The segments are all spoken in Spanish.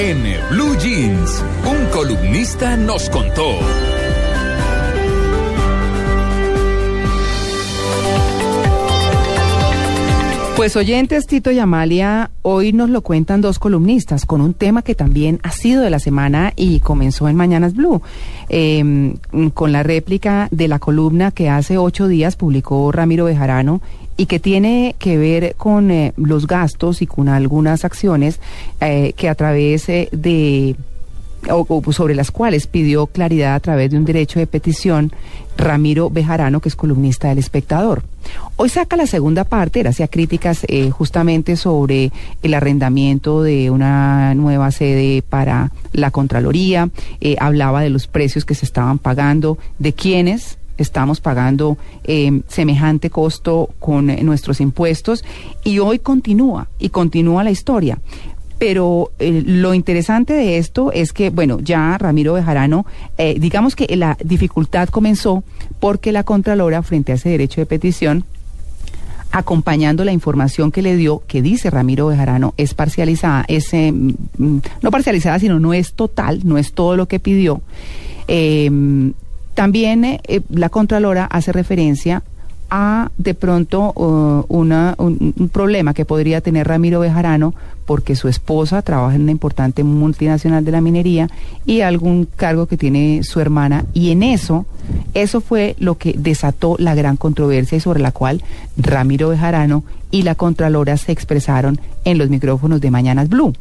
En Blue Jeans, un columnista nos contó. Pues oyentes, Tito y Amalia, hoy nos lo cuentan dos columnistas con un tema que también ha sido de la semana y comenzó en Mañanas Blue, eh, con la réplica de la columna que hace ocho días publicó Ramiro Bejarano y que tiene que ver con eh, los gastos y con algunas acciones eh, que a través eh, de o, sobre las cuales pidió claridad a través de un derecho de petición Ramiro Bejarano, que es columnista del Espectador. Hoy saca la segunda parte, él hacía críticas eh, justamente sobre el arrendamiento de una nueva sede para la Contraloría, eh, hablaba de los precios que se estaban pagando, de quiénes estamos pagando eh, semejante costo con eh, nuestros impuestos y hoy continúa y continúa la historia. Pero eh, lo interesante de esto es que, bueno, ya Ramiro Bejarano, eh, digamos que la dificultad comenzó porque la Contralora, frente a ese derecho de petición, acompañando la información que le dio, que dice Ramiro Bejarano, es parcializada, es eh, mm, no parcializada, sino no es total, no es todo lo que pidió. Eh, también eh, eh, la Contralora hace referencia a de pronto uh, una, un, un problema que podría tener Ramiro Bejarano porque su esposa trabaja en una importante multinacional de la minería y algún cargo que tiene su hermana y en eso eso fue lo que desató la gran controversia y sobre la cual Ramiro Bejarano y la Contralora se expresaron en los micrófonos de Mañanas Blue.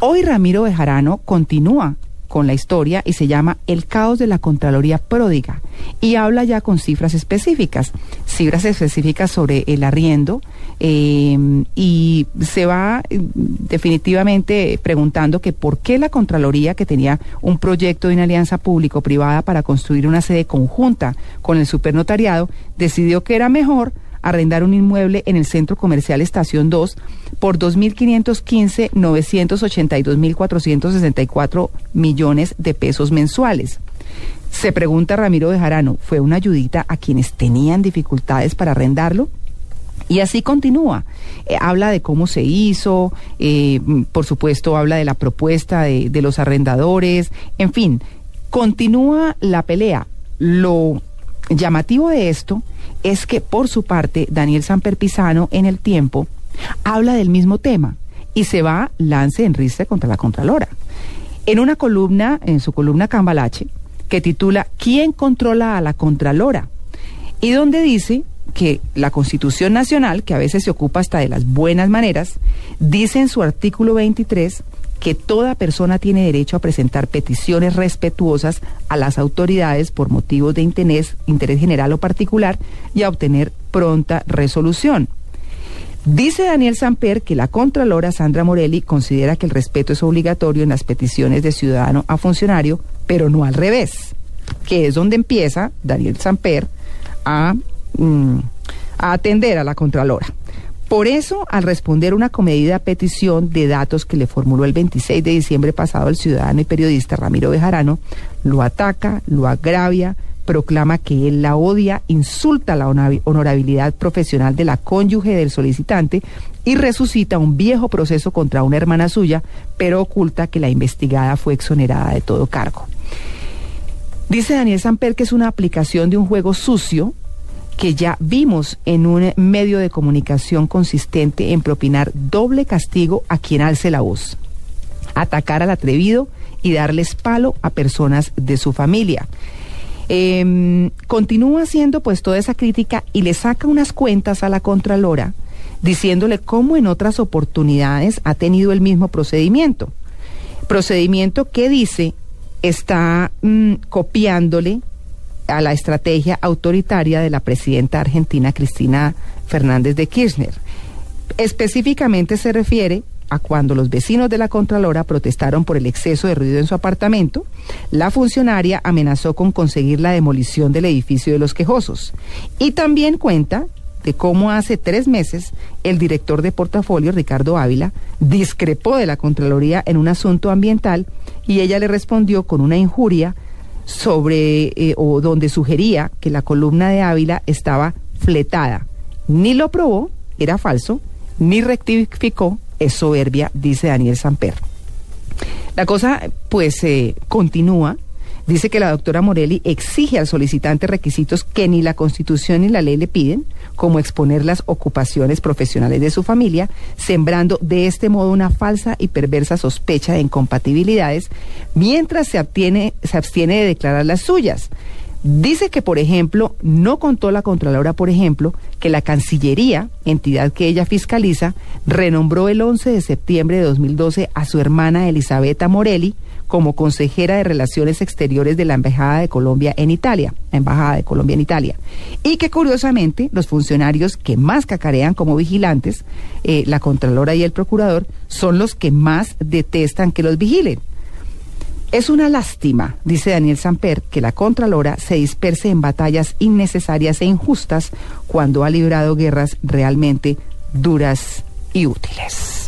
Hoy Ramiro Bejarano continúa con la historia y se llama El caos de la Contraloría pródiga. Y habla ya con cifras específicas, cifras específicas sobre el arriendo eh, y se va eh, definitivamente preguntando que por qué la Contraloría que tenía un proyecto de una alianza público-privada para construir una sede conjunta con el supernotariado decidió que era mejor arrendar un inmueble en el centro comercial Estación 2 por 2.515, 982.464 millones de pesos mensuales. Se pregunta Ramiro Bejarano, ¿fue una ayudita a quienes tenían dificultades para arrendarlo? Y así continúa. Eh, habla de cómo se hizo, eh, por supuesto habla de la propuesta de, de los arrendadores, en fin, continúa la pelea. Lo llamativo de esto es que, por su parte, Daniel Samper Pisano en el tiempo habla del mismo tema y se va lance en ristre contra la Contralora. En una columna, en su columna Cambalache, que titula ¿Quién controla a la Contralora? Y donde dice que la Constitución Nacional, que a veces se ocupa hasta de las buenas maneras, dice en su artículo 23 que toda persona tiene derecho a presentar peticiones respetuosas a las autoridades por motivos de interés, interés general o particular y a obtener pronta resolución. Dice Daniel Samper que la Contralora Sandra Morelli considera que el respeto es obligatorio en las peticiones de ciudadano a funcionario, pero no al revés, que es donde empieza Daniel Samper a, mm, a atender a la Contralora. Por eso, al responder una comedida petición de datos que le formuló el 26 de diciembre pasado el ciudadano y periodista Ramiro Bejarano, lo ataca, lo agravia, proclama que él la odia, insulta la honorabilidad profesional de la cónyuge del solicitante y resucita un viejo proceso contra una hermana suya, pero oculta que la investigada fue exonerada de todo cargo. Dice Daniel Samper que es una aplicación de un juego sucio que ya vimos en un medio de comunicación consistente en propinar doble castigo a quien alce la voz, atacar al atrevido y darles palo a personas de su familia. Eh, continúa haciendo pues toda esa crítica y le saca unas cuentas a la Contralora diciéndole cómo en otras oportunidades ha tenido el mismo procedimiento. Procedimiento que dice está mmm, copiándole a la estrategia autoritaria de la presidenta argentina Cristina Fernández de Kirchner. Específicamente se refiere a cuando los vecinos de la Contralora protestaron por el exceso de ruido en su apartamento, la funcionaria amenazó con conseguir la demolición del edificio de los quejosos. Y también cuenta de cómo hace tres meses el director de portafolio, Ricardo Ávila, discrepó de la Contraloría en un asunto ambiental y ella le respondió con una injuria sobre eh, o donde sugería que la columna de Ávila estaba fletada. Ni lo probó, era falso, ni rectificó, es soberbia, dice Daniel Samper. La cosa pues eh, continúa. Dice que la doctora Morelli exige al solicitante requisitos que ni la Constitución ni la ley le piden, como exponer las ocupaciones profesionales de su familia, sembrando de este modo una falsa y perversa sospecha de incompatibilidades, mientras se, se abstiene de declarar las suyas. Dice que, por ejemplo, no contó la Contralora, por ejemplo, que la Cancillería, entidad que ella fiscaliza, renombró el 11 de septiembre de 2012 a su hermana Elisabetta Morelli como consejera de Relaciones Exteriores de la Embajada de Colombia en Italia, Embajada de Colombia en Italia. Y que curiosamente los funcionarios que más cacarean como vigilantes, eh, la Contralora y el Procurador, son los que más detestan que los vigilen. Es una lástima, dice Daniel Samper, que la Contralora se disperse en batallas innecesarias e injustas cuando ha librado guerras realmente duras y útiles.